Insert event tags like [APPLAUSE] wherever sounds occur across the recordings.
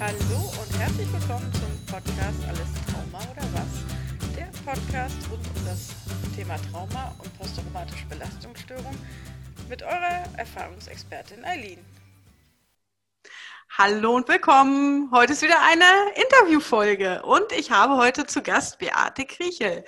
Hallo und herzlich willkommen zum Podcast Alles Trauma oder was? Der Podcast rund um das Thema Trauma und posttraumatische Belastungsstörung mit eurer Erfahrungsexpertin Eileen. Hallo und willkommen. Heute ist wieder eine Interviewfolge und ich habe heute zu Gast Beate Kriechel.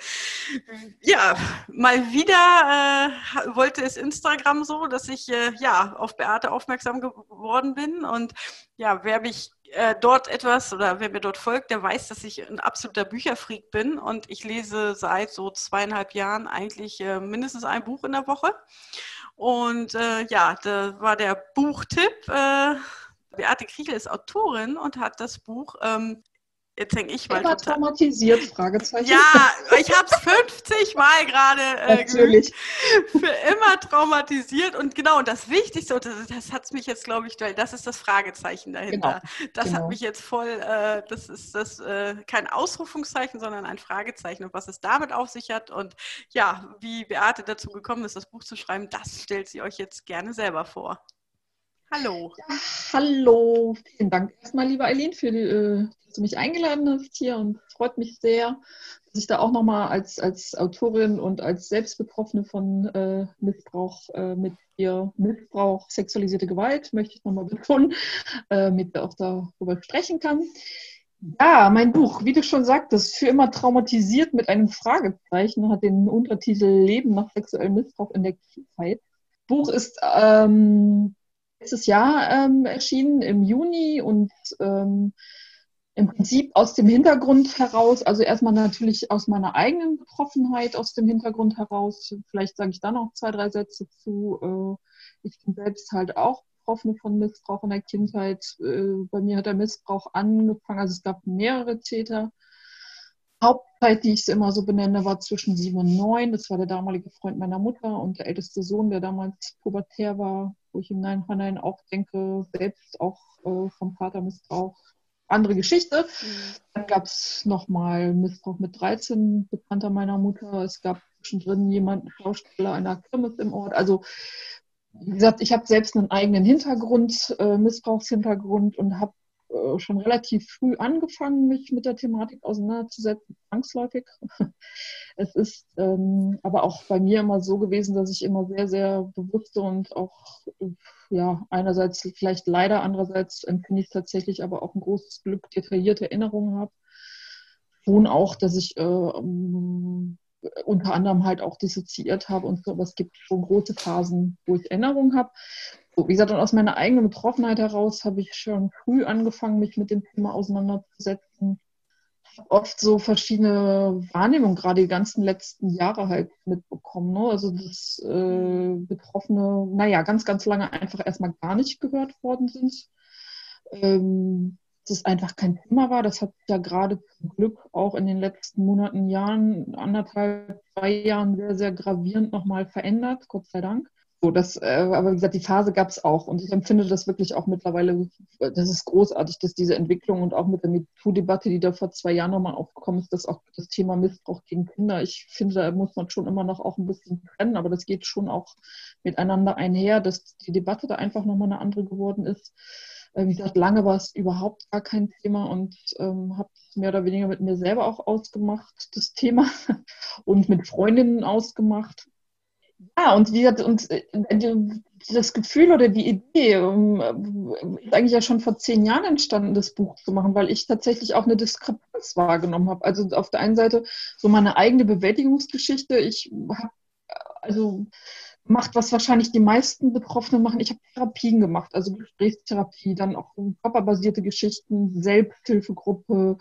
Ja, mal wieder äh, wollte es Instagram so, dass ich äh, ja auf Beate aufmerksam geworden bin und ja, wer mich äh, dort etwas oder wer mir dort folgt, der weiß, dass ich ein absoluter Bücherfreak bin und ich lese seit so zweieinhalb Jahren eigentlich äh, mindestens ein Buch in der Woche. Und äh, ja, da war der Buchtipp äh, Beate Kriechel ist Autorin und hat das Buch ähm, Jetzt hänge ich mal Immer total. traumatisiert, Fragezeichen. Ja, ich habe es 50 Mal gerade äh, Natürlich. [LAUGHS] für immer traumatisiert. Und genau, und das Wichtigste, und das, das hat mich jetzt, glaube ich, das ist das Fragezeichen dahinter. Genau. Das genau. hat mich jetzt voll, äh, das ist das äh, kein Ausrufungszeichen, sondern ein Fragezeichen. Und was es damit auf sich hat und ja, wie Beate dazu gekommen ist, das Buch zu schreiben, das stellt sie euch jetzt gerne selber vor. Hallo. Ja, hallo. Vielen Dank erstmal, liebe Eileen, für die, äh, dass du mich eingeladen hast hier und freut mich sehr, dass ich da auch nochmal als, als Autorin und als Selbstbetroffene von äh, Missbrauch äh, mit dir, Missbrauch, sexualisierte Gewalt, möchte ich nochmal betonen, äh, mit auch darüber sprechen kann. Ja, mein Buch, wie du schon sagtest, für immer traumatisiert mit einem Fragezeichen, hat den Untertitel Leben nach sexuellem Missbrauch in der Kindheit. Buch ist ähm, letztes Jahr ähm, erschienen, im Juni und ähm, im Prinzip aus dem Hintergrund heraus, also erstmal natürlich aus meiner eigenen Betroffenheit, aus dem Hintergrund heraus, vielleicht sage ich da noch zwei, drei Sätze zu. Äh, ich bin selbst halt auch Betroffene von Missbrauch in der Kindheit. Äh, bei mir hat der Missbrauch angefangen, also es gab mehrere Täter. Hauptzeit, die ich es immer so benenne, war zwischen sieben und neun. Das war der damalige Freund meiner Mutter und der älteste Sohn, der damals pubertär war, wo ich im Nachhinein auch denke, selbst auch äh, vom Vater Missbrauch. Andere Geschichte. Mhm. Dann gab es nochmal Missbrauch mit 13, Bekannter meiner Mutter. Es gab zwischendrin jemanden, Schauspieler einer Kirmes im Ort. Also, wie gesagt, ich habe selbst einen eigenen Hintergrund, äh, Missbrauchshintergrund und habe äh, schon relativ früh angefangen, mich mit der Thematik auseinanderzusetzen, zwangsläufig. [LAUGHS] Es ist ähm, aber auch bei mir immer so gewesen, dass ich immer sehr, sehr bewusste und auch, ja, einerseits vielleicht leider, andererseits empfinde ich tatsächlich aber auch ein großes Glück, detaillierte Erinnerungen habe. Schon auch, dass ich äh, um, unter anderem halt auch dissoziiert habe und so, aber es gibt schon große Phasen, wo ich Erinnerungen habe wie gesagt, aus meiner eigenen Betroffenheit heraus habe ich schon früh angefangen, mich mit dem Thema auseinanderzusetzen. Oft so verschiedene Wahrnehmungen, gerade die ganzen letzten Jahre halt mitbekommen. Ne? Also, dass äh, Betroffene, naja, ganz, ganz lange einfach erstmal gar nicht gehört worden sind. Ähm, dass es einfach kein Thema war. Das hat ja gerade zum Glück auch in den letzten Monaten, Jahren, anderthalb, zwei Jahren sehr, sehr gravierend nochmal verändert, Gott sei Dank. So, das, äh, aber wie gesagt, die Phase gab es auch. Und ich empfinde das wirklich auch mittlerweile, das ist großartig, dass diese Entwicklung und auch mit der MeToo-Debatte, die da vor zwei Jahren nochmal aufgekommen ist, dass auch das Thema Missbrauch gegen Kinder, ich finde, da muss man schon immer noch auch ein bisschen trennen, aber das geht schon auch miteinander einher, dass die Debatte da einfach nochmal eine andere geworden ist. Äh, wie gesagt, lange war es überhaupt gar kein Thema und ähm, habe mehr oder weniger mit mir selber auch ausgemacht, das Thema, [LAUGHS] und mit Freundinnen ausgemacht ja, und wie gesagt, und äh, das Gefühl oder die Idee ähm, ist eigentlich ja schon vor zehn Jahren entstanden, das Buch zu machen, weil ich tatsächlich auch eine Diskrepanz wahrgenommen habe. Also auf der einen Seite so meine eigene Bewältigungsgeschichte. Ich habe also gemacht, was wahrscheinlich die meisten Betroffenen machen. Ich habe Therapien gemacht, also Gesprächstherapie, dann auch körperbasierte Geschichten, Selbsthilfegruppe,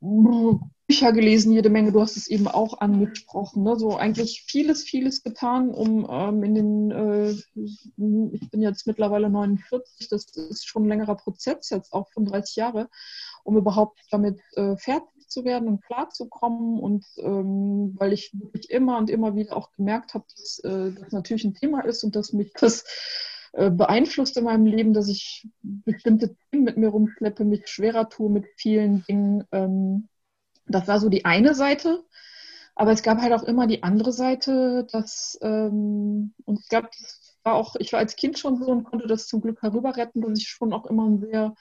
Bücher gelesen, jede Menge, du hast es eben auch angesprochen, ne? so eigentlich vieles, vieles getan, um ähm, in den, äh, ich bin jetzt mittlerweile 49, das ist schon ein längerer Prozess, jetzt auch 35 Jahre, um überhaupt damit äh, fertig zu werden und klarzukommen und ähm, weil ich wirklich immer und immer wieder auch gemerkt habe, dass äh, das natürlich ein Thema ist und dass mich das beeinflusst in meinem Leben, dass ich bestimmte Themen mit mir rumschleppe, mich schwerer tue mit vielen Dingen. Ähm, das war so die eine Seite. Aber es gab halt auch immer die andere Seite, dass, ähm, und ich glaube, das war auch, ich war als Kind schon so und konnte das zum Glück herüberretten, dass ich schon auch immer ein sehr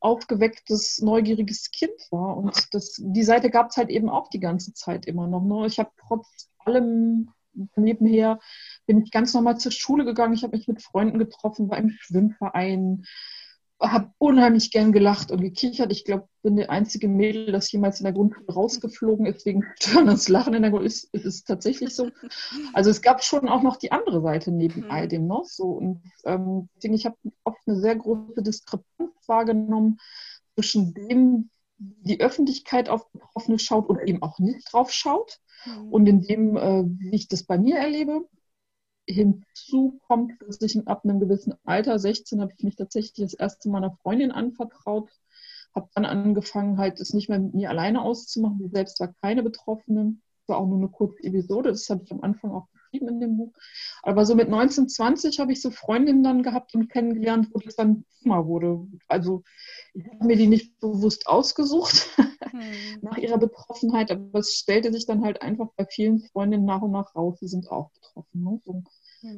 aufgewecktes, neugieriges Kind war. Und das, die Seite gab es halt eben auch die ganze Zeit immer noch. Ne? Ich habe trotz allem nebenher bin ich ganz normal zur Schule gegangen. Ich habe mich mit Freunden getroffen, war im Schwimmverein, habe unheimlich gern gelacht und gekichert. Ich glaube, bin die einzige Mädel, das jemals in der Grundschule rausgeflogen ist wegen [LAUGHS] störendes Lachen in der Grundschule. Ist, ist es tatsächlich so. Also es gab schon auch noch die andere Seite neben mhm. all dem noch. So. Und ähm, ich habe oft eine sehr große Diskrepanz wahrgenommen zwischen dem, wie die Öffentlichkeit auf Betroffene schaut oder eben auch nicht drauf schaut mhm. und in dem, äh, wie ich das bei mir erlebe. Hinzu kommt, dass ich ab einem gewissen Alter, 16, habe ich mich tatsächlich das erste Mal einer Freundin anvertraut, habe dann angefangen, halt es nicht mehr mit mir alleine auszumachen. Sie selbst war keine Betroffene, war auch nur eine kurze Episode, das habe ich am Anfang auch geschrieben in dem Buch. Aber so mit 19, 20 habe ich so Freundinnen dann gehabt und kennengelernt, wo das dann Thema wurde. Also ich habe mir die nicht bewusst ausgesucht [LAUGHS] hm. nach ihrer Betroffenheit, aber es stellte sich dann halt einfach bei vielen Freundinnen nach und nach raus, die sind auch betroffen. Ne? So.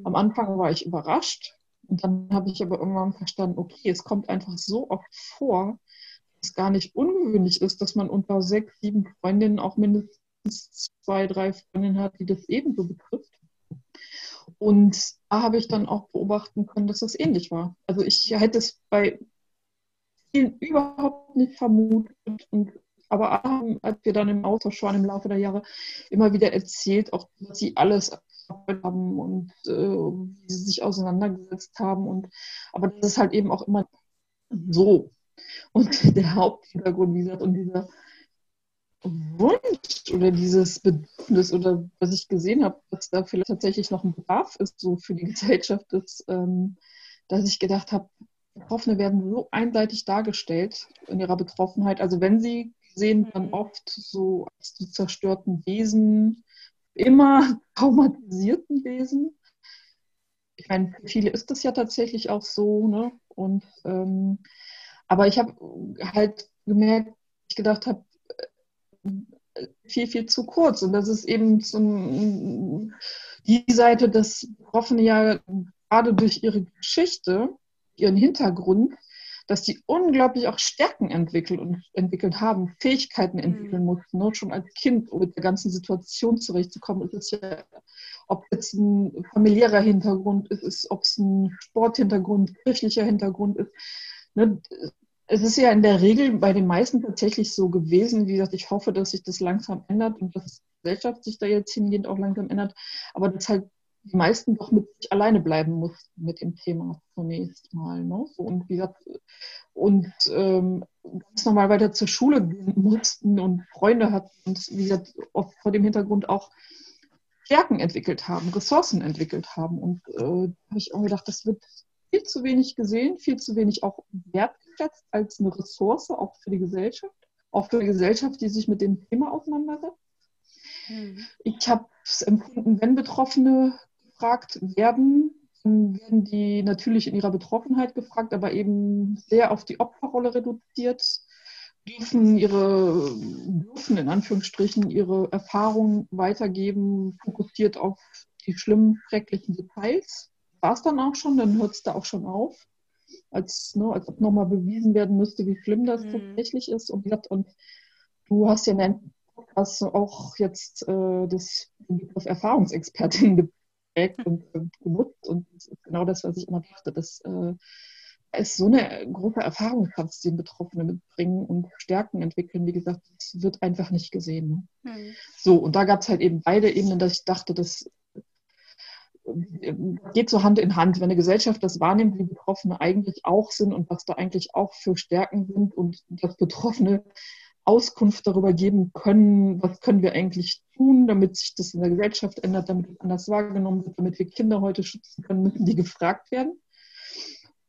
Am Anfang war ich überrascht und dann habe ich aber irgendwann verstanden, okay, es kommt einfach so oft vor, dass es gar nicht ungewöhnlich ist, dass man unter sechs, sieben Freundinnen auch mindestens zwei, drei Freundinnen hat, die das ebenso betrifft. Und da habe ich dann auch beobachten können, dass das ähnlich war. Also ich hätte es bei vielen überhaupt nicht vermutet. Und, aber als wir dann im Austausch waren im Laufe der Jahre, immer wieder erzählt, auch was sie alles haben und äh, wie sie sich auseinandergesetzt haben. Und, aber das ist halt eben auch immer so. Und [LAUGHS] der Haupthintergrund, wie gesagt, und dieser Wunsch oder dieses Bedürfnis oder was ich gesehen habe, dass da vielleicht tatsächlich noch ein Bedarf ist, so für die [LAUGHS] Gesellschaft, ist, ähm, dass ich gedacht habe, Betroffene werden so einseitig dargestellt in ihrer Betroffenheit. Also wenn sie sehen, dann mhm. oft so als die zerstörten Wesen, immer [LAUGHS] traumatisierten Wesen. Ich meine, für viele ist das ja tatsächlich auch so, ne? Und ähm, aber ich habe halt gemerkt, ich gedacht habe, viel, viel zu kurz. Und das ist eben zum, die Seite, dass Betroffene ja gerade durch ihre Geschichte, ihren Hintergrund, dass die unglaublich auch Stärken entwickelt und entwickelt haben, Fähigkeiten mhm. entwickeln mussten, ne? schon als Kind, um mit der ganzen Situation zurechtzukommen. Es ist ja, ob es ein familiärer Hintergrund ist, ob es ein Sporthintergrund, kirchlicher Hintergrund ist. Ne? es ist ja in der Regel bei den meisten tatsächlich so gewesen. Wie gesagt, ich hoffe, dass sich das langsam ändert und dass die Gesellschaft sich da jetzt hingehend auch langsam ändert. Aber dass halt die meisten doch mit sich alleine bleiben mussten mit dem Thema zunächst mal. Ne? So, und wie gesagt, und ähm, ganz normal weiter zur Schule gehen mussten und Freunde hatten und wie gesagt, oft vor dem Hintergrund auch Stärken entwickelt haben, Ressourcen entwickelt haben. Und äh, da habe ich auch gedacht, das wird viel zu wenig gesehen, viel zu wenig auch wertgeschätzt als eine Ressource, auch für die Gesellschaft, auch für die Gesellschaft, die sich mit dem Thema auseinandersetzt. Mhm. Ich habe es empfunden, wenn Betroffene gefragt werden, dann werden die natürlich in ihrer Betroffenheit gefragt, aber eben sehr auf die Opferrolle reduziert, dürfen ihre, dürfen in Anführungsstrichen ihre Erfahrungen weitergeben, fokussiert auf die schlimmen, schrecklichen Details war es dann auch schon, dann hört es da auch schon auf. Als, ne, als ob nochmal bewiesen werden müsste, wie schlimm das mhm. tatsächlich ist. Und, und du hast ja in deinem Podcast auch jetzt äh, das Begriff Erfahrungsexpertin geprägt und äh, genutzt. Und das ist genau das, was ich immer dachte. Das äh, ist so eine große Erfahrungskraft, die Betroffene mitbringen und Stärken entwickeln. Wie gesagt, das wird einfach nicht gesehen. Mhm. So, und da gab es halt eben beide Ebenen, dass ich dachte, das geht so Hand in Hand. Wenn eine Gesellschaft das wahrnimmt, wie Betroffene eigentlich auch sind und was da eigentlich auch für Stärken sind und dass Betroffene Auskunft darüber geben können, was können wir eigentlich tun, damit sich das in der Gesellschaft ändert, damit es anders wahrgenommen wird, damit wir Kinder heute schützen können, müssen die gefragt werden.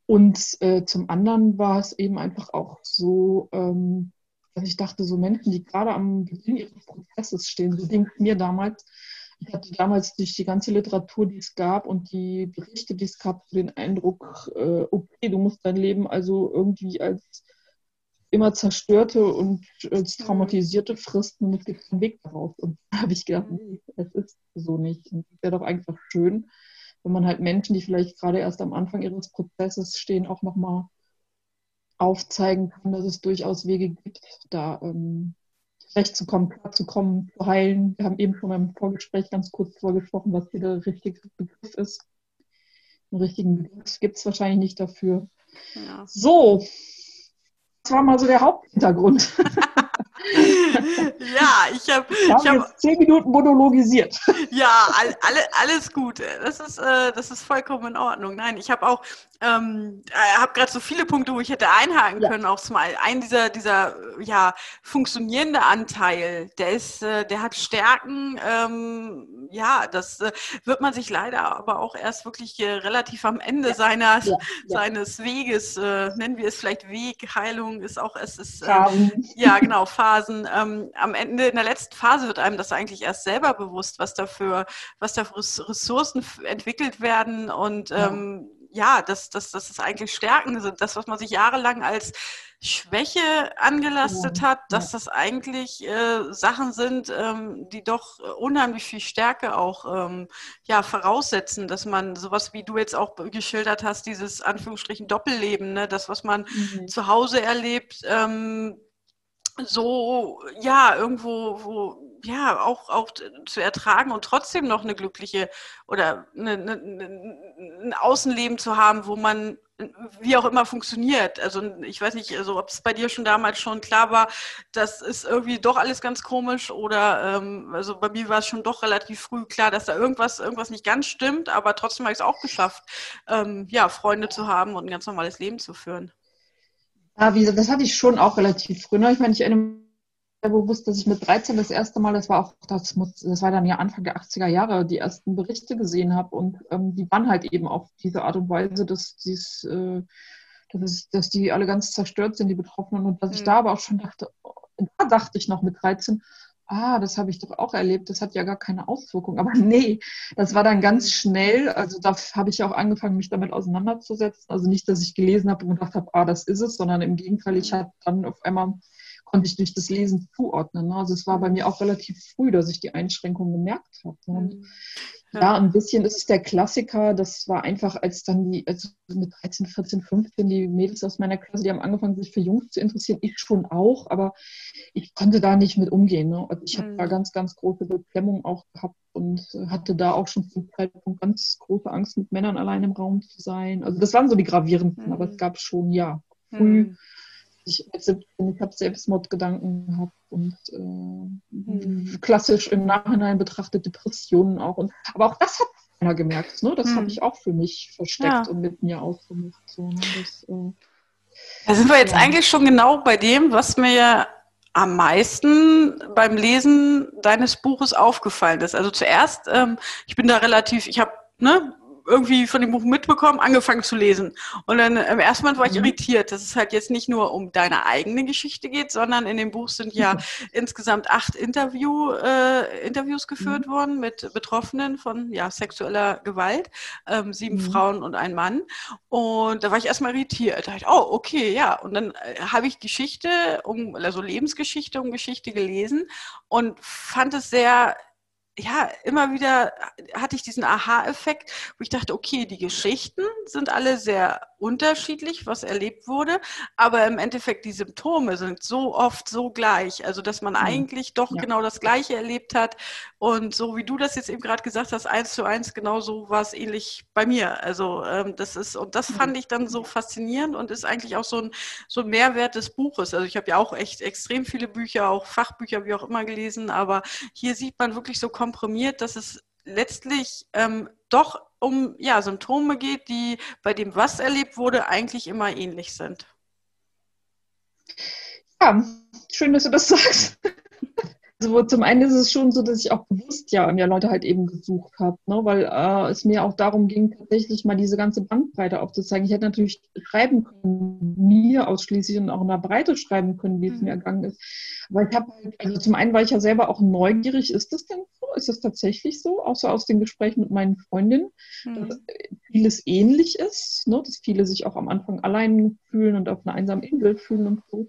Und äh, zum anderen war es eben einfach auch so, ähm, dass ich dachte, so Menschen, die gerade am Beginn ihres Prozesses stehen, so ging mir damals, ich hatte damals durch die ganze Literatur, die es gab und die Berichte, die es gab, den Eindruck, äh, okay, du musst dein Leben also irgendwie als immer zerstörte und mhm. traumatisierte fristen und es gibt keinen Weg daraus. Und da habe ich gedacht, nee, es ist so nicht. Und es wäre doch einfach schön, wenn man halt Menschen, die vielleicht gerade erst am Anfang ihres Prozesses stehen, auch nochmal aufzeigen kann, dass es durchaus Wege gibt, da ähm, zurechtzukommen, klarzukommen, zu heilen. Wir haben eben schon beim Vorgespräch ganz kurz vorgesprochen, was hier der richtige Begriff ist. Einen richtigen Begriff gibt es wahrscheinlich nicht dafür. Ja. So, war mal so der Haupthintergrund. [LAUGHS] [LAUGHS] ja, ich habe ich hab, zehn Minuten monologisiert. [LAUGHS] ja, all, alle, alles gut. Das ist, äh, das ist vollkommen in Ordnung. Nein, ich habe auch, ähm, äh, habe gerade so viele Punkte, wo ich hätte einhaken ja. können. Auch zum einen dieser, dieser ja funktionierende Anteil, der ist, äh, der hat Stärken. Ähm, ja, das äh, wird man sich leider aber auch erst wirklich äh, relativ am Ende ja. seiner ja. seines Weges äh, nennen wir es vielleicht Weg. Heilung ist auch es ist ja genau Phasen. Ähm, am Ende, in der letzten Phase wird einem das eigentlich erst selber bewusst, was dafür, was da für Ressourcen entwickelt werden und ja, ähm, ja dass, dass, dass es eigentlich Stärken sind. Das, was man sich jahrelang als Schwäche angelastet hat, dass das eigentlich äh, Sachen sind, ähm, die doch unheimlich viel Stärke auch ähm, ja, voraussetzen, dass man sowas, wie du jetzt auch geschildert hast, dieses Anführungsstrichen Doppelleben, ne, das, was man mhm. zu Hause erlebt, ähm, so, ja, irgendwo, wo, ja, auch, auch zu ertragen und trotzdem noch eine glückliche oder eine, eine, ein Außenleben zu haben, wo man wie auch immer funktioniert. Also ich weiß nicht, also ob es bei dir schon damals schon klar war, das ist irgendwie doch alles ganz komisch oder ähm, also bei mir war es schon doch relativ früh klar, dass da irgendwas, irgendwas nicht ganz stimmt, aber trotzdem habe ich es auch geschafft, ähm, ja, Freunde zu haben und ein ganz normales Leben zu führen. Ja, wie gesagt, das hatte ich schon auch relativ früh. Ne? Ich meine, ich erinnere mich bewusst, dass ich mit 13 das erste Mal, das war auch, das, das war dann ja Anfang der 80er Jahre, die ersten Berichte gesehen habe. Und ähm, die waren halt eben auf diese Art und Weise, dass, dies, äh, dass, dass die alle ganz zerstört sind, die Betroffenen. Und dass mhm. ich da aber auch schon dachte, da dachte ich noch mit 13, ah, das habe ich doch auch erlebt, das hat ja gar keine Auswirkung. Aber [LAUGHS] nee, das war dann ganz schnell. Also da habe ich auch angefangen, mich damit auseinanderzusetzen. Also nicht, dass ich gelesen habe und gedacht habe, ah, das ist es, sondern im Gegenteil, ich hatte dann auf einmal konnte ich durch das Lesen zuordnen. Ne? Also es war bei mir auch relativ früh, dass ich die Einschränkungen gemerkt habe. Und mhm. Ja, ein bisschen ist es der Klassiker. Das war einfach, als dann die, also mit 13, 14, 15, die Mädels aus meiner Klasse, die haben angefangen, sich für Jungs zu interessieren. Ich schon auch, aber ich konnte da nicht mit umgehen. Ne? Also ich mhm. habe da ganz, ganz große Beklemmung auch gehabt und hatte da auch schon zum Zeitpunkt ganz große Angst, mit Männern allein im Raum zu sein. Also das waren so die gravierenden, mhm. aber es gab schon, ja, früh. Mhm ich mit 17, ich habe Selbstmordgedanken gehabt und äh, mhm. klassisch im Nachhinein betrachtet Depressionen auch. Und, aber auch das hat keiner gemerkt. Ne? Das mhm. habe ich auch für mich versteckt ja. und mit mir ausgemacht. So, ne? das, äh, da sind wir jetzt ja. eigentlich schon genau bei dem, was mir ja am meisten beim Lesen deines Buches aufgefallen ist. Also zuerst, ähm, ich bin da relativ, ich habe ne, irgendwie von dem Buch mitbekommen, angefangen zu lesen. Und dann im ersten Moment war ich mhm. irritiert, dass es halt jetzt nicht nur um deine eigene Geschichte geht, sondern in dem Buch sind ja [LAUGHS] insgesamt acht Interview, äh, Interviews geführt mhm. worden mit Betroffenen von ja, sexueller Gewalt, ähm, sieben mhm. Frauen und ein Mann. Und da war ich erstmal irritiert. Da dachte ich, oh, okay, ja. Und dann äh, habe ich Geschichte, um, also Lebensgeschichte um Geschichte gelesen und fand es sehr ja, immer wieder hatte ich diesen Aha-Effekt, wo ich dachte, okay, die Geschichten sind alle sehr unterschiedlich, was erlebt wurde, aber im Endeffekt die Symptome sind so oft so gleich, also dass man mhm. eigentlich doch ja. genau das Gleiche erlebt hat und so wie du das jetzt eben gerade gesagt hast, eins zu eins, genau so war es ähnlich bei mir. Also ähm, das ist und das fand ich dann so faszinierend und ist eigentlich auch so ein so ein Mehrwert des Buches. Also ich habe ja auch echt extrem viele Bücher, auch Fachbücher, wie auch immer gelesen, aber hier sieht man wirklich so komprimiert, dass es letztlich ähm, doch um ja, Symptome geht, die bei dem, was erlebt wurde, eigentlich immer ähnlich sind. Ja, schön, dass du das sagst. Also zum einen ist es schon so, dass ich auch bewusst ja, ja Leute halt eben gesucht habe, ne? weil äh, es mir auch darum ging, tatsächlich mal diese ganze Bandbreite aufzuzeigen. Ich hätte natürlich schreiben können, mir ausschließlich und auch in der Breite schreiben können, wie es mhm. mir ergangen ist. Aber ich habe halt, also zum einen war ich ja selber auch neugierig, ist das denn so? Ist das tatsächlich so? Außer aus den Gesprächen mit meinen Freundinnen, mhm. dass vieles ähnlich ist, ne? dass viele sich auch am Anfang allein fühlen und auf einer einsamen Insel fühlen und so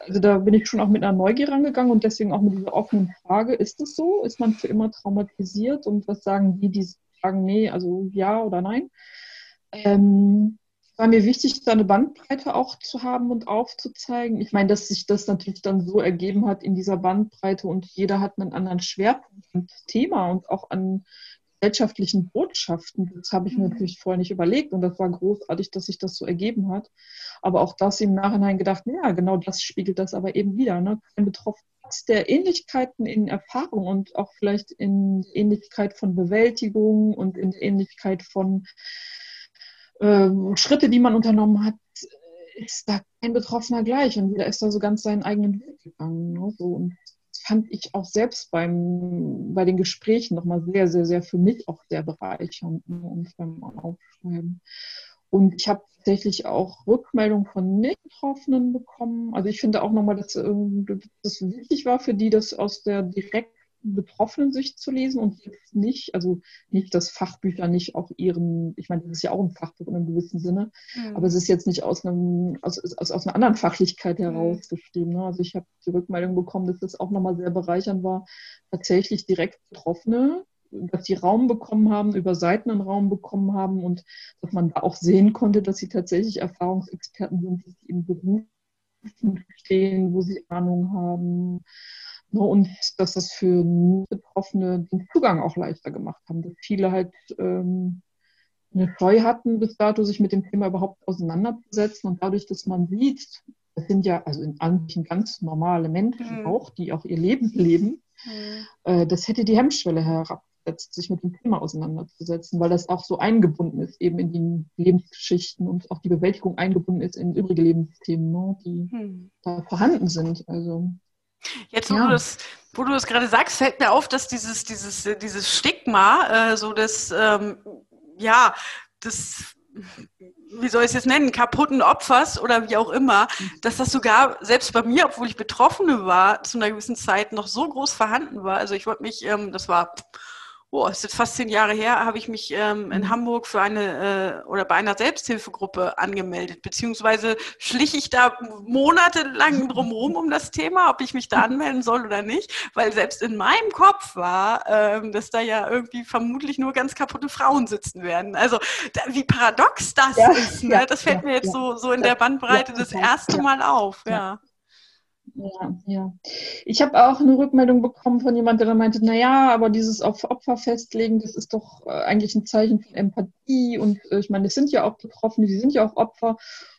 also da bin ich schon auch mit einer Neugier rangegangen und deswegen auch mit dieser offenen Frage, ist es so? Ist man für immer traumatisiert? Und was sagen die, die sagen, nee, also ja oder nein? Ähm, war mir wichtig, da eine Bandbreite auch zu haben und aufzuzeigen. Ich meine, dass sich das natürlich dann so ergeben hat in dieser Bandbreite und jeder hat einen anderen Schwerpunkt und Thema und auch an gesellschaftlichen Botschaften. Das habe ich mir mhm. natürlich vorher nicht überlegt und das war großartig, dass sich das so ergeben hat. Aber auch das im Nachhinein gedacht, ja, genau das spiegelt das aber eben wieder. Ne? Kein Betroffener der Ähnlichkeiten in Erfahrung und auch vielleicht in Ähnlichkeit von Bewältigung und in Ähnlichkeit von äh, Schritte, die man unternommen hat, ist da kein Betroffener gleich und jeder ist da so ganz seinen eigenen Weg gegangen. Ne? So, und fand ich auch selbst beim, bei den Gesprächen nochmal sehr, sehr, sehr für mich auch sehr bereichernd ne? und beim Aufschreiben. Und ich habe tatsächlich auch Rückmeldungen von Nicht-Betroffenen bekommen. Also ich finde auch nochmal, dass das wichtig war für die, das aus der direkten betroffenen lesen und jetzt nicht, also nicht, dass Fachbücher nicht auch ihren, ich meine, das ist ja auch ein Fachbuch in einem gewissen Sinne, mhm. aber es ist jetzt nicht aus, einem, aus, aus, aus einer anderen Fachlichkeit mhm. herausgeschrieben. Ne? Also ich habe die Rückmeldung bekommen, dass das auch nochmal sehr bereichernd war, tatsächlich direkt Betroffene dass sie Raum bekommen haben, über Seiten einen Raum bekommen haben und dass man da auch sehen konnte, dass sie tatsächlich Erfahrungsexperten sind, die in Berufen stehen, wo sie Ahnung haben. Ne, und dass das für Betroffene den Zugang auch leichter gemacht haben, dass viele halt ähm, eine Scheu hatten, bis dato sich mit dem Thema überhaupt auseinanderzusetzen. Und dadurch, dass man sieht, das sind ja also in manchen ganz normale Menschen mhm. auch, die auch ihr Leben leben, mhm. äh, das hätte die Hemmschwelle herab setzt, sich mit dem Thema auseinanderzusetzen, weil das auch so eingebunden ist, eben in die Lebensgeschichten und auch die Bewältigung eingebunden ist in übrige Lebensthemen, ne, die hm. da vorhanden sind. Also Jetzt, wo, ja. du das, wo du das gerade sagst, fällt mir auf, dass dieses, dieses, dieses Stigma, äh, so das, ähm, ja, das, wie soll ich es jetzt nennen, kaputten Opfers oder wie auch immer, hm. dass das sogar selbst bei mir, obwohl ich Betroffene war, zu einer gewissen Zeit noch so groß vorhanden war. Also ich wollte mich, ähm, das war oh, es ist fast zehn Jahre her, habe ich mich ähm, in mhm. Hamburg für eine äh, oder bei einer Selbsthilfegruppe angemeldet, beziehungsweise schlich ich da monatelang [LAUGHS] drumherum um das Thema, ob ich mich da anmelden soll oder nicht, weil selbst in meinem Kopf war, ähm, dass da ja irgendwie vermutlich nur ganz kaputte Frauen sitzen werden. Also da, wie paradox das ja, ist, ne? das fällt ja, mir jetzt ja, so, so in der Bandbreite das erste Mal auf. ja. Ja, ja. Ich habe auch eine Rückmeldung bekommen von jemandem, der meinte, naja, aber dieses auf Opfer festlegen, das ist doch äh, eigentlich ein Zeichen von Empathie und äh, ich meine, es sind ja auch Betroffene, die sind ja auch Opfer.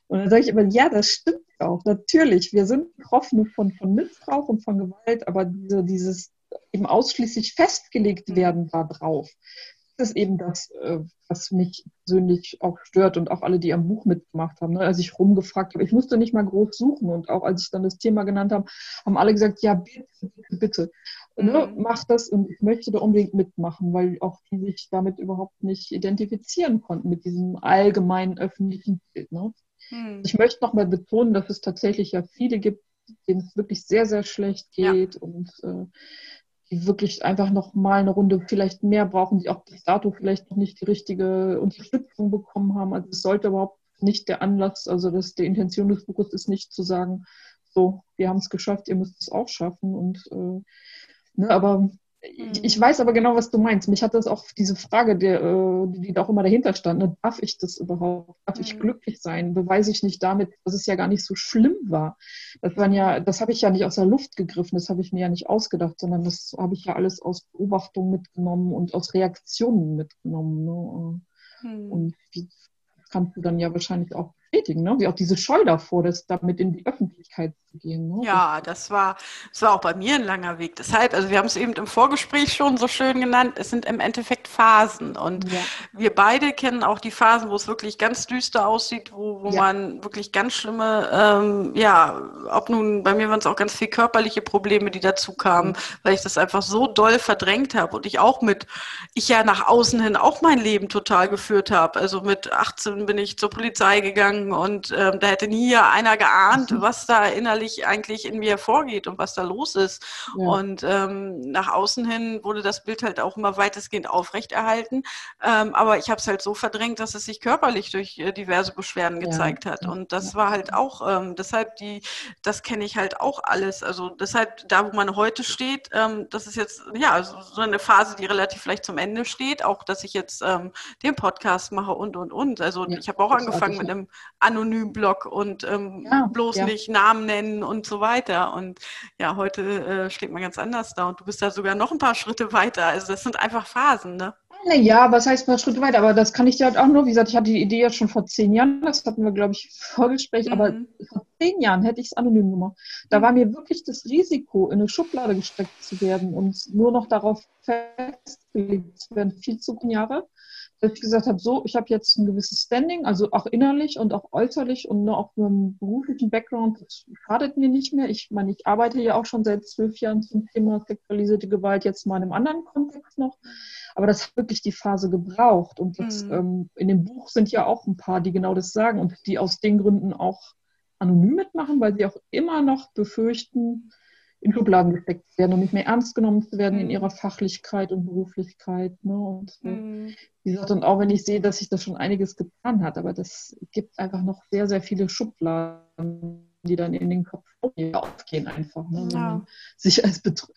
Und dann sage ich aber, ja, das stimmt auch, natürlich. Wir sind Betroffene von, von Missbrauch und von Gewalt, aber diese, dieses eben ausschließlich festgelegt werden darauf, ist eben das, äh, was mich persönlich auch stört und auch alle, die am Buch mitgemacht haben. Ne? Als ich rumgefragt habe, ich musste nicht mal groß suchen und auch als ich dann das Thema genannt habe, haben alle gesagt, ja, bitte, bitte, bitte. Ne? Mhm. Mach das und ich möchte da unbedingt mitmachen, weil auch die sich damit überhaupt nicht identifizieren konnten mit diesem allgemeinen öffentlichen Bild. Ne? Mhm. Ich möchte nochmal betonen, dass es tatsächlich ja viele gibt, denen es wirklich sehr, sehr schlecht geht ja. und äh, die wirklich einfach noch mal eine Runde vielleicht mehr brauchen, die auch bis dato vielleicht noch nicht die richtige Unterstützung bekommen haben. Also es sollte überhaupt nicht der Anlass, also das, die Intention des Buches ist nicht zu sagen, so, wir haben es geschafft, ihr müsst es auch schaffen. Und äh, ne, aber ich, ich, weiß aber genau, was du meinst. Mich hat das auch diese Frage, äh, die da auch immer dahinter stand. Ne? Darf ich das überhaupt? Darf ich mhm. glücklich sein? Beweise ich nicht damit, dass es ja gar nicht so schlimm war? Das waren ja, das habe ich ja nicht aus der Luft gegriffen, das habe ich mir ja nicht ausgedacht, sondern das habe ich ja alles aus Beobachtung mitgenommen und aus Reaktionen mitgenommen. Ne? Hm. Und das kannst du dann ja wahrscheinlich auch bestätigen, ne? wie auch diese Scheu davor, das damit in die Öffentlichkeit zu gehen. Ne? Ja, das war, das war auch bei mir ein langer Weg. Deshalb, also wir haben es eben im Vorgespräch schon so schön genannt, es sind im Endeffekt Phasen. Und ja. wir beide kennen auch die Phasen, wo es wirklich ganz düster aussieht, wo, wo ja. man wirklich ganz schlimme, ähm, ja, ob nun, bei mir waren es auch ganz viel körperliche Probleme, die dazu kamen, mhm. weil ich das einfach so doll verdrängt habe und ich auch mit, ich ja nach außen hin auch mein Leben total geführt habe. Also mit 18 bin ich zur Polizei gegangen und ähm, da hätte nie einer geahnt, was da innerlich innerlich eigentlich in mir vorgeht und was da los ist. Ja. Und ähm, nach außen hin wurde das Bild halt auch immer weitestgehend aufrechterhalten. Ähm, aber ich habe es halt so verdrängt, dass es sich körperlich durch äh, diverse Beschwerden gezeigt hat. Und das war halt auch, ähm, deshalb die, das kenne ich halt auch alles. Also deshalb, da wo man heute steht, ähm, das ist jetzt ja so eine Phase, die relativ vielleicht zum Ende steht. Auch, dass ich jetzt ähm, den Podcast mache und und und. Also ja, ich habe auch angefangen mit einem anonymen Blog und ähm, ja, bloß ja. nicht Namen nennen und so weiter. Und ja, heute äh, steht man ganz anders da und du bist da sogar noch ein paar Schritte weiter. Also das sind einfach Phasen, ne? Ja, was heißt ein paar Schritte weiter? Aber das kann ich dir halt auch nur, wie gesagt, ich hatte die Idee ja schon vor zehn Jahren, das hatten wir, glaube ich, Vorgespräch, mhm. aber vor zehn Jahren hätte ich es anonym gemacht. Da war mir wirklich das Risiko, in eine Schublade gesteckt zu werden und nur noch darauf festgelegt zu werden, viel zu viele Jahre dass ich gesagt habe, so, ich habe jetzt ein gewisses Standing, also auch innerlich und auch äußerlich und nur auch nur im beruflichen Background, das schadet mir nicht mehr. Ich meine, ich arbeite ja auch schon seit zwölf Jahren zum Thema sexualisierte Gewalt, jetzt mal in einem anderen Kontext noch. Aber das hat wirklich die Phase gebraucht. Und das, mhm. ähm, in dem Buch sind ja auch ein paar, die genau das sagen und die aus den Gründen auch anonym mitmachen, weil sie auch immer noch befürchten, in Schubladen gesteckt zu werden und nicht mehr ernst genommen zu werden mhm. in ihrer Fachlichkeit und Beruflichkeit. Ne? Und mhm. wie gesagt, und auch wenn ich sehe, dass sich das schon einiges getan hat, aber das gibt einfach noch sehr, sehr viele Schubladen, die dann in den Kopf aufgehen einfach. Ne? Wenn man sich als Betr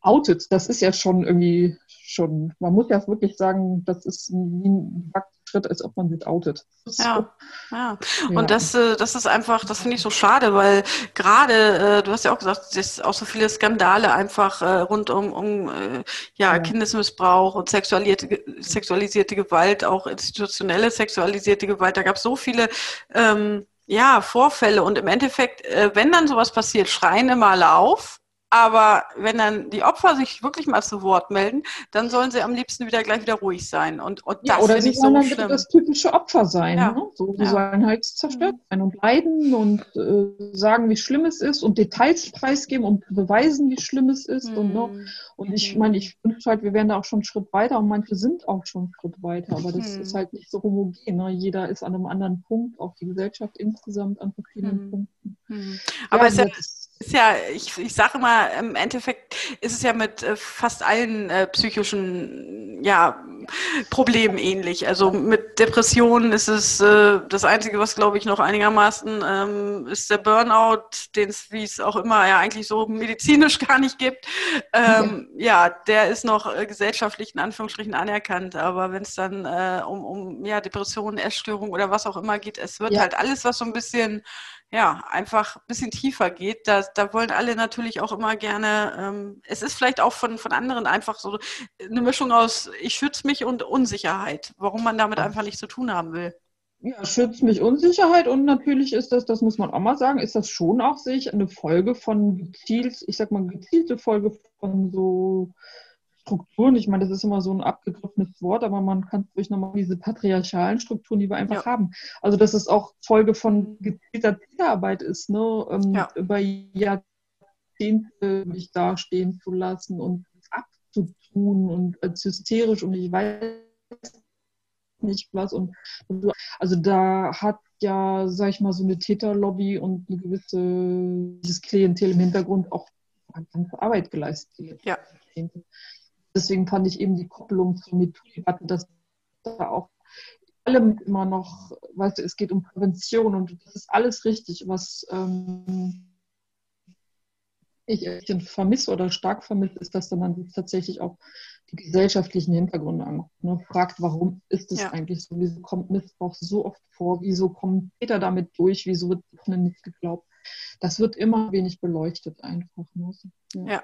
outet, das ist ja schon irgendwie schon, man muss ja wirklich sagen, das ist wie ein Schritt, als ob man sich outet. Ja, ja. Und ja. Das, äh, das ist einfach, das finde ich so schade, weil gerade, äh, du hast ja auch gesagt, es auch so viele Skandale einfach äh, rund um, um ja, ja, Kindesmissbrauch und sexualisierte, sexualisierte Gewalt, auch institutionelle sexualisierte Gewalt. Da gab es so viele ähm, ja, Vorfälle und im Endeffekt, wenn dann sowas passiert, schreien immer alle auf aber wenn dann die Opfer sich wirklich mal zu Wort melden, dann sollen sie am liebsten wieder gleich wieder ruhig sein. Und, und ja, das oder sie ich sollen so dann das typische Opfer sein. Ja. Ne? So, sie ja. sollen halt zerstört mhm. sein und leiden und äh, sagen, wie schlimm es ist und Details preisgeben und beweisen, wie schlimm es ist. Mhm. Und, ne? Mhm. und ich mhm. meine, ich wünsche halt, wir wären da auch schon einen Schritt weiter und manche sind auch schon einen Schritt weiter, aber das mhm. ist halt nicht so homogen. Ne? Jeder ist an einem anderen Punkt, auch die Gesellschaft insgesamt an verschiedenen mhm. Punkten. Aber ja, es ist ja, ich, ich sage mal, im Endeffekt ist es ja mit äh, fast allen äh, psychischen ja, Problemen ähnlich. Also mit Depressionen ist es äh, das Einzige, was glaube ich noch einigermaßen ähm, ist der Burnout, den es, wie es auch immer ja eigentlich so medizinisch [LAUGHS] gar nicht gibt. Ähm, ja. ja. der ist noch äh, gesellschaftlich in Anführungsstrichen anerkannt. Aber wenn es dann äh, um, um ja, Depressionen, Essstörungen oder was auch immer geht, es wird ja. halt alles, was so ein bisschen ja, einfach ein bisschen tiefer geht. Da, da wollen alle natürlich auch immer gerne, ähm, es ist vielleicht auch von, von anderen einfach so eine Mischung aus, ich schütze mich und Unsicherheit, warum man damit einfach nichts zu tun haben will. Ja, schützt mich Unsicherheit und natürlich ist das, das muss man auch mal sagen, ist das schon auch sich eine Folge von gezielt, ich sag mal gezielte Folge von so Strukturen, ich meine, das ist immer so ein abgegriffenes Wort, aber man kann durch nochmal diese patriarchalen Strukturen, die wir einfach ja. haben. Also, dass es auch Folge von gezielter Täterarbeit ist, ne? Ähm, ja. über Jahrzehnte mich dastehen zu lassen und abzutun und als hysterisch und ich weiß nicht was. Und, also da hat ja, sag ich mal, so eine Täterlobby und eine gewisse dieses Klientel im Hintergrund auch ganze Arbeit geleistet. Ja deswegen fand ich eben die Koppelung zur MeToo-Debatte, dass da auch allem immer noch, weißt du, es geht um Prävention und das ist alles richtig, was ähm, ich vermisse oder stark vermisse, ist, dass man sich tatsächlich auch die gesellschaftlichen Hintergründe anguckt. Ne? Fragt, warum ist es ja. eigentlich so? Wieso kommt Missbrauch so oft vor? Wieso kommen Täter damit durch? Wieso wird nicht geglaubt? Das wird immer wenig beleuchtet einfach. Ne? Ja. ja.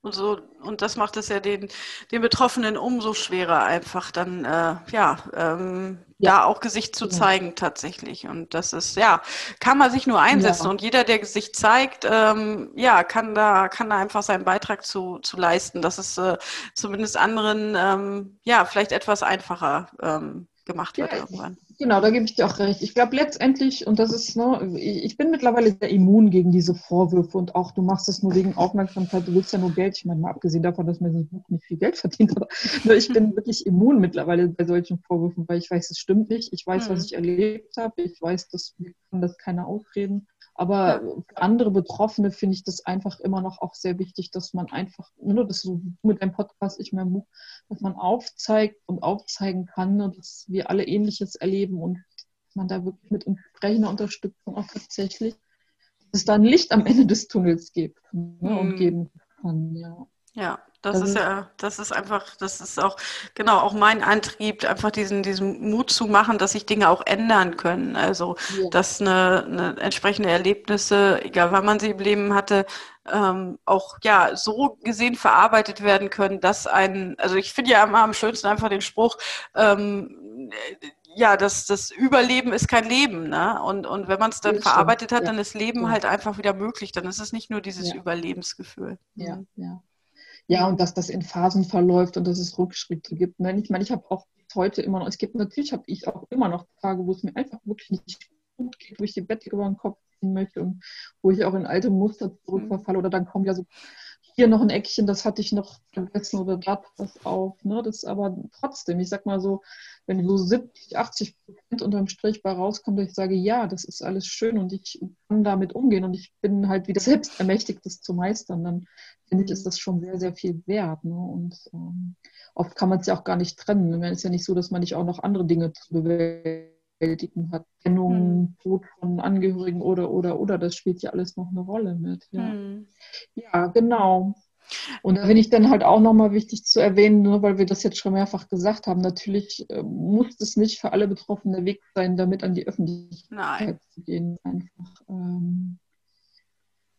Und so, und das macht es ja den, den Betroffenen umso schwerer, einfach dann äh, ja, ähm, ja, da auch Gesicht zu zeigen tatsächlich. Und das ist, ja, kann man sich nur einsetzen. Ja. Und jeder, der Gesicht zeigt, ähm, ja, kann da, kann da einfach seinen Beitrag zu, zu leisten, dass es äh, zumindest anderen ähm, ja vielleicht etwas einfacher ähm, gemacht wird ja, irgendwann Genau, da gebe ich dir auch recht. Ich glaube letztendlich, und das ist, ne, ich bin mittlerweile sehr immun gegen diese Vorwürfe und auch, du machst das nur wegen Aufmerksamkeit, du willst ja nur Geld. Ich meine, mal abgesehen davon, dass mir das Buch nicht viel Geld verdient, aber ne, ich bin [LAUGHS] wirklich immun mittlerweile bei solchen Vorwürfen, weil ich weiß, es stimmt nicht. Ich weiß, was mhm. ich erlebt habe. Ich weiß, dass mir kann das keiner ausreden. Aber für andere Betroffene finde ich das einfach immer noch auch sehr wichtig, dass man einfach, nur das so mit einem Podcast, ich mein Buch, dass man aufzeigt und aufzeigen kann, ne, dass wir alle Ähnliches erleben und man da wirklich mit entsprechender Unterstützung auch tatsächlich, dass es da ein Licht am Ende des Tunnels gibt ne, mhm. und geben kann. Ja. Ja, das also, ist ja, das ist einfach, das ist auch, genau, auch mein Antrieb, einfach diesen, diesen Mut zu machen, dass sich Dinge auch ändern können. Also, ja. dass eine, eine entsprechende Erlebnisse, egal wann man sie im Leben hatte, ähm, auch ja so gesehen verarbeitet werden können, dass ein, also ich finde ja immer am schönsten einfach den Spruch, ähm, ja, das, das Überleben ist kein Leben, ne? Und, und wenn man es dann verarbeitet hat, ja. dann ist Leben ja. halt einfach wieder möglich. Dann ist es nicht nur dieses Überlebensgefühl. Ja, mhm. ja. Ja, und dass das in Phasen verläuft und dass es Rückschritte gibt. Ne? Ich meine, ich habe auch heute immer noch, es gibt natürlich, habe ich auch immer noch Tage, wo es mir einfach wirklich nicht gut geht, wo ich die Bettdecke über den Kopf ziehen möchte und wo ich auch in alte Muster zurückverfalle. Oder dann kommen ja so hier noch ein Eckchen, das hatte ich noch vergessen oder da was auf. Ne? Das aber trotzdem, ich sag mal so, wenn so 70, 80 Prozent unterm Strich bei rauskommt, dass ich sage, ja, das ist alles schön und ich kann damit umgehen und ich bin halt wieder selbst ermächtigt, das zu meistern, dann finde ich, ist das schon sehr, sehr viel wert. Ne? Und ähm, oft kann man es ja auch gar nicht trennen. Es ist ja nicht so, dass man nicht auch noch andere Dinge zu bewältigen hat. Trennung, mhm. Tod von Angehörigen oder, oder, oder, das spielt ja alles noch eine Rolle mit. Ja, mhm. ja genau. Und da finde ich dann halt auch nochmal wichtig zu erwähnen, nur ne, weil wir das jetzt schon mehrfach gesagt haben, natürlich äh, muss es nicht für alle Betroffenen der Weg sein, damit an die Öffentlichkeit Nein. zu gehen. Einfach. Ähm,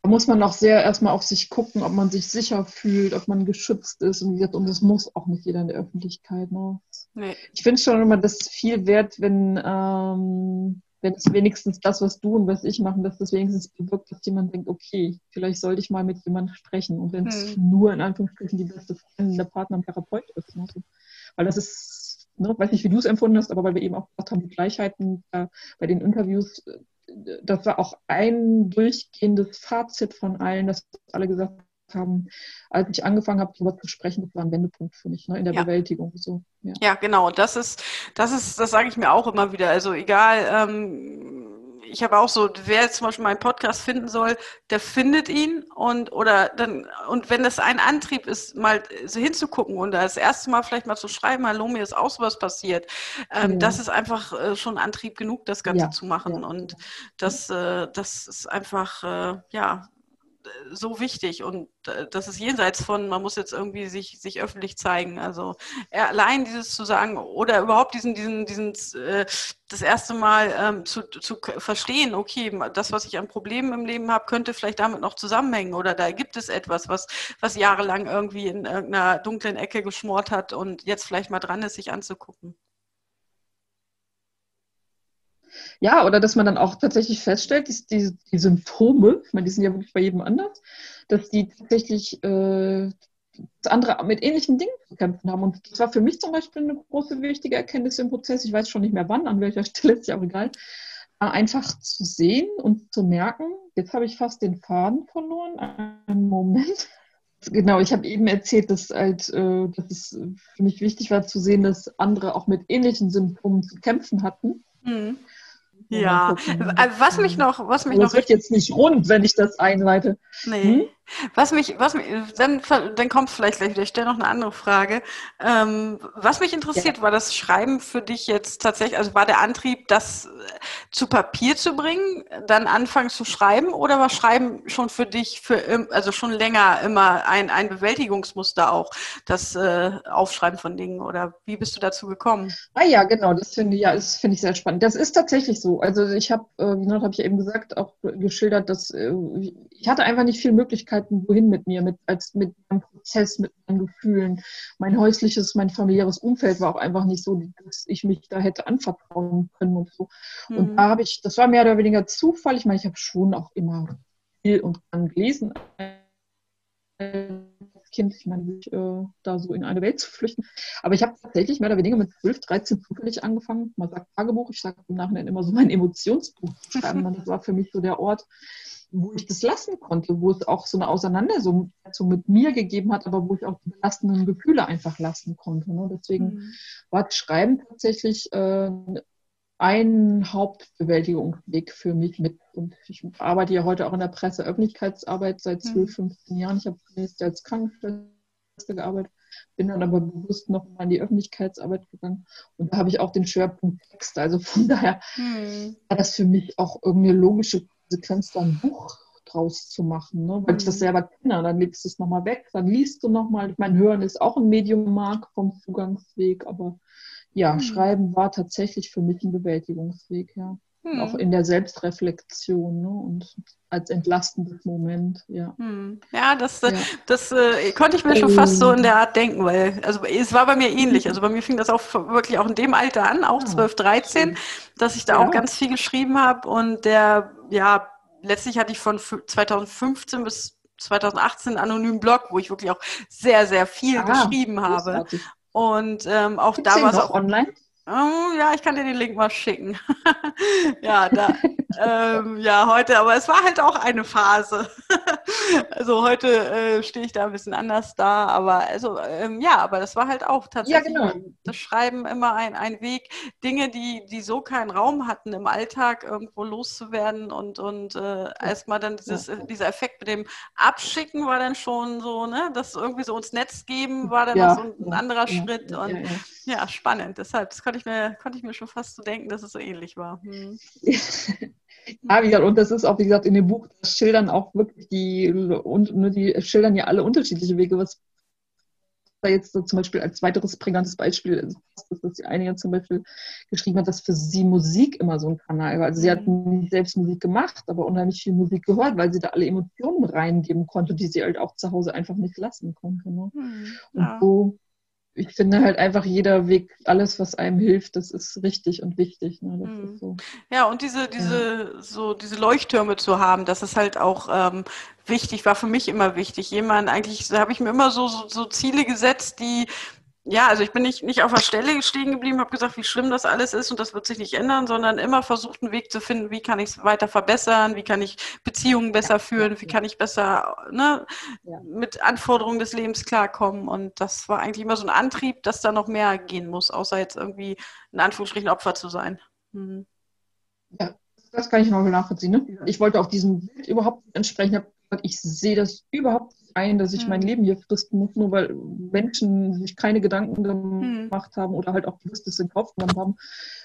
da muss man auch sehr erstmal auf sich gucken, ob man sich sicher fühlt, ob man geschützt ist. Und, und das muss auch nicht jeder in der Öffentlichkeit. Ne? Nee. Ich finde schon immer das viel wert, wenn, ähm, wenn es wenigstens das, was du und was ich machen, dass das wenigstens bewirkt, dass jemand denkt, okay, vielleicht sollte ich mal mit jemandem sprechen. Und wenn es hm. nur in Anführungsstrichen die beste Freundin, der Partner und Therapeut ist. Ne? Weil das ist, ne, weiß nicht, wie du es empfunden hast, aber weil wir eben auch gesagt haben, die Gleichheiten äh, bei den Interviews das war auch ein durchgehendes Fazit von allen, dass alle gesagt haben, als ich angefangen habe, darüber zu sprechen, das war ein Wendepunkt für mich ne, in der ja. Bewältigung. So, ja. ja. genau. Das ist, das ist, das sage ich mir auch immer wieder. Also egal, ähm, ich habe auch so, wer jetzt zum Beispiel meinen Podcast finden soll, der findet ihn und oder dann und wenn das ein Antrieb ist, mal so hinzugucken und das erste Mal vielleicht mal zu schreiben, hallo, mir ist auch sowas passiert, ähm, ja. das ist einfach äh, schon Antrieb genug, das Ganze ja. zu machen und das, äh, das ist einfach äh, ja so wichtig und äh, das ist jenseits von, man muss jetzt irgendwie sich, sich öffentlich zeigen. Also allein dieses zu sagen oder überhaupt diesen, diesen, diesen äh, das erste Mal ähm, zu, zu verstehen, okay, das, was ich an Problemen im Leben habe, könnte vielleicht damit noch zusammenhängen oder da gibt es etwas, was, was jahrelang irgendwie in irgendeiner dunklen Ecke geschmort hat und jetzt vielleicht mal dran ist, sich anzugucken. Ja, oder dass man dann auch tatsächlich feststellt, dass die, die Symptome, ich meine, die sind ja wirklich bei jedem anders, dass die tatsächlich äh, andere mit ähnlichen Dingen zu kämpfen haben. Und das war für mich zum Beispiel eine große, wichtige Erkenntnis im Prozess. Ich weiß schon nicht mehr wann, an welcher [LAUGHS] Stelle, ist ja auch egal. Einfach zu sehen und zu merken, jetzt habe ich fast den Faden verloren. Einen Moment. [LAUGHS] Genau, ich habe eben erzählt, dass, halt, äh, dass es für mich wichtig war zu sehen, dass andere auch mit ähnlichen Symptomen zu kämpfen hatten. Mhm. Ja, äh, was mich noch, was mich also noch. Das wird jetzt nicht rund, wenn ich das einleite. Nee. Hm? Was mich, was mich, dann, dann kommt vielleicht gleich wieder, ich stelle noch eine andere Frage. Ähm, was mich interessiert, ja. war das Schreiben für dich jetzt tatsächlich, also war der Antrieb, das äh, zu Papier zu bringen, dann anfangen zu schreiben oder war Schreiben schon für dich, für, also schon länger immer ein, ein Bewältigungsmuster auch, das äh, Aufschreiben von Dingen oder wie bist du dazu gekommen? Ah ja, genau, das finde ich, ja, das finde ich sehr spannend. Das ist tatsächlich so. Also ich habe, äh, habe ich eben gesagt, auch geschildert, dass äh, ich hatte einfach nicht viel Möglichkeit Möglichkeiten, wohin mit mir, mit, als, mit meinem Prozess, mit meinen Gefühlen. Mein häusliches, mein familiäres Umfeld war auch einfach nicht so, dass ich mich da hätte anvertrauen können und so. Mhm. Und da habe ich, das war mehr oder weniger Zufall. Ich meine, ich habe schon auch immer viel und dann gelesen Kind, ich meine, äh, da so in eine Welt zu flüchten. Aber ich habe tatsächlich mehr oder weniger mit 12, 13 zufällig angefangen. Man sagt Tagebuch, ich sage im Nachhinein immer so mein Emotionsbuch zu schreiben. das war für mich so der Ort, wo ich das lassen konnte, wo es auch so eine Auseinandersetzung mit mir gegeben hat, aber wo ich auch die belastenden Gefühle einfach lassen konnte. Ne? Deswegen mhm. war das Schreiben tatsächlich äh, ein Hauptbewältigungsweg für mich mit. Und ich arbeite ja heute auch in der Presseöffentlichkeitsarbeit seit 12, mhm. 15 Jahren. Ich habe zunächst als Krankenschwester gearbeitet, bin dann aber bewusst noch mal in die Öffentlichkeitsarbeit gegangen. Und da habe ich auch den Schwerpunkt Text. Also von daher mhm. war das für mich auch irgendeine logische Konsequenz, da ein Buch draus zu machen. Ne? Weil ich das mhm. selber kenne. Dann legst du es nochmal weg, dann liest du nochmal. Ich meine, Hören ist auch ein Medium, Mark vom Zugangsweg, aber ja, hm. Schreiben war tatsächlich für mich ein Bewältigungsweg, ja. Hm. Auch in der Selbstreflexion ne? und als entlastendes Moment, ja. Hm. Ja, das, ja. das äh, konnte ich mir schon fast so in der Art denken, weil also es war bei mir ähnlich. Also bei mir fing das auch wirklich auch in dem Alter an, auch 12, ah, 13, dass ich da ja. auch ganz viel geschrieben habe und der, ja, letztlich hatte ich von 2015 bis 2018 einen anonymen Blog, wo ich wirklich auch sehr, sehr viel ah, geschrieben habe. Und ähm, auch Gibt's da war es auch online. Oh, ja, ich kann dir den Link mal schicken. [LAUGHS] ja, da, [LAUGHS] ähm, ja, heute, aber es war halt auch eine Phase. [LAUGHS] also heute äh, stehe ich da ein bisschen anders da, aber also ähm, ja, aber das war halt auch tatsächlich ja, genau. das Schreiben immer ein, ein Weg, Dinge, die, die so keinen Raum hatten im Alltag, irgendwo loszuwerden und, und äh, erstmal dann dieses, ja. dieser Effekt mit dem Abschicken war dann schon so, ne, das irgendwie so ins Netz geben, war dann ja. noch so ein anderer Schritt und ja, spannend. Deshalb, das konnte ich mir, konnte ich mir schon fast so denken, dass es so ähnlich war. Hm. [LAUGHS] Ja, wie gesagt, und das ist auch, wie gesagt, in dem Buch das schildern auch wirklich die, und nur die schildern ja alle unterschiedliche Wege, was da jetzt so zum Beispiel als weiteres prägnantes Beispiel ist, dass die eine zum Beispiel geschrieben hat, dass für sie Musik immer so ein Kanal war. Also sie hat mhm. nicht selbst Musik gemacht, aber unheimlich viel Musik gehört, weil sie da alle Emotionen reingeben konnte, die sie halt auch zu Hause einfach nicht lassen konnte. Ne? Ja. Und so ich finde halt einfach jeder Weg, alles, was einem hilft, das ist richtig und wichtig. Ne? Mhm. So. Ja, und diese, diese, ja. so diese Leuchttürme zu haben, das ist halt auch ähm, wichtig, war für mich immer wichtig. Jemand, eigentlich habe ich mir immer so, so, so Ziele gesetzt, die ja, also ich bin nicht, nicht auf der Stelle stehen geblieben, habe gesagt, wie schlimm das alles ist und das wird sich nicht ändern, sondern immer versucht, einen Weg zu finden, wie kann ich es weiter verbessern, wie kann ich Beziehungen besser führen, wie kann ich besser ne, ja. mit Anforderungen des Lebens klarkommen. Und das war eigentlich immer so ein Antrieb, dass da noch mehr gehen muss, außer jetzt irgendwie in Anführungsstrichen Opfer zu sein. Mhm. Ja, das kann ich noch nachvollziehen. Ne? Ich wollte auch diesem Bild überhaupt entsprechen. Ich sehe das überhaupt ein, dass ich mein hm. Leben hier fristen muss, nur weil Menschen sich keine Gedanken hm. gemacht haben oder halt auch bewusstes in Kauf genommen haben,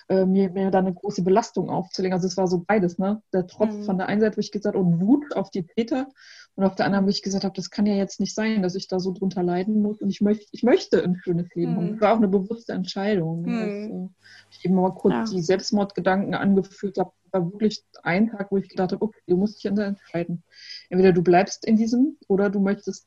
äh, mir, mir da eine große Belastung aufzulegen. Also es war so beides, ne? Der Tropf mhm. von der einen Seite, wo ich gesagt habe, und Wut auf die Täter und auf der anderen, wo ich gesagt habe, das kann ja jetzt nicht sein, dass ich da so drunter leiden muss und ich möchte, ich möchte ein schönes Leben mhm. haben. Das war auch eine bewusste Entscheidung. Ne? Mhm. Also, ich eben mal kurz ja. die Selbstmordgedanken angeführt habe, war wirklich ein Tag, wo ich gedacht habe, okay, du musst dich entscheiden. Entweder du bleibst in diesem oder du möchtest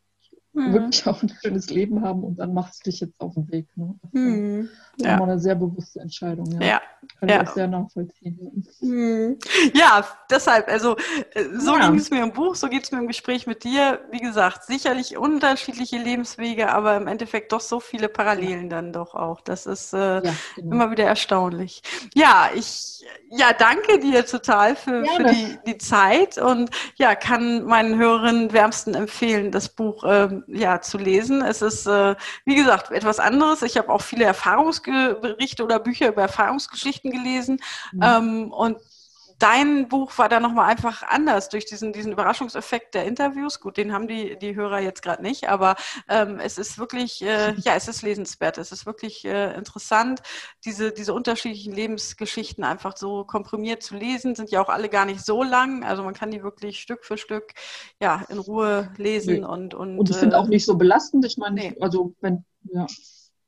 mhm. wirklich auch ein schönes Leben haben und dann machst du dich jetzt auf den Weg. Ne? Das mhm. ja. war eine sehr bewusste Entscheidung. Ja. ja. Kann ja. ich auch sehr nachvollziehen. Mhm. Ja, deshalb, also äh, so ja. ging es mir im Buch, so geht es mir im Gespräch mit dir. Wie gesagt, sicherlich unterschiedliche Lebenswege, aber im Endeffekt doch so viele Parallelen dann doch auch. Das ist äh, genau. immer wieder erstaunlich. Ja, ich ja, danke dir total für, für die, die Zeit und ja, kann meinen Hörerinnen wärmsten empfehlen, das Buch ähm, ja, zu lesen. Es ist, äh, wie gesagt, etwas anderes. Ich habe auch viele Erfahrungsberichte oder Bücher über Erfahrungsgeschichten gelesen mhm. ähm, und dein Buch war da nochmal einfach anders durch diesen, diesen Überraschungseffekt der Interviews. Gut, den haben die, die Hörer jetzt gerade nicht, aber ähm, es ist wirklich, äh, [LAUGHS] ja, es ist lesenswert. Es ist wirklich äh, interessant, diese, diese unterschiedlichen Lebensgeschichten einfach so komprimiert zu lesen. Sind ja auch alle gar nicht so lang. Also man kann die wirklich Stück für Stück ja, in Ruhe lesen nee. und, und. Und die sind äh, auch nicht so belastend. Ich meine, nee. also wenn, ja.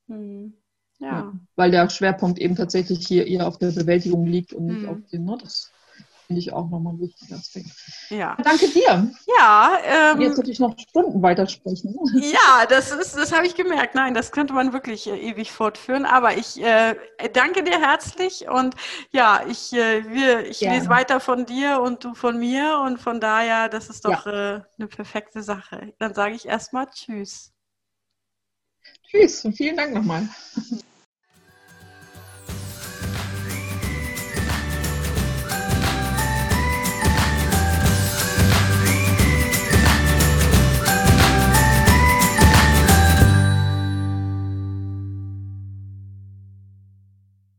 Hm. Ja. ja. Weil der Schwerpunkt eben tatsächlich hier eher auf der Bewältigung liegt und nicht hm. auf dem, ne, das finde ich auch nochmal ein wichtiger Aspekt. Ja. Danke dir. Ja. Ähm, Jetzt natürlich noch Stunden weitersprechen. Ja, das ist, das habe ich gemerkt. Nein, das könnte man wirklich äh, ewig fortführen. Aber ich äh, danke dir herzlich und ja, ich, äh, wir, ich Gerne. lese weiter von dir und du von mir und von daher, das ist doch äh, eine perfekte Sache. Dann sage ich erstmal Tschüss. Tschüss und vielen Dank nochmal.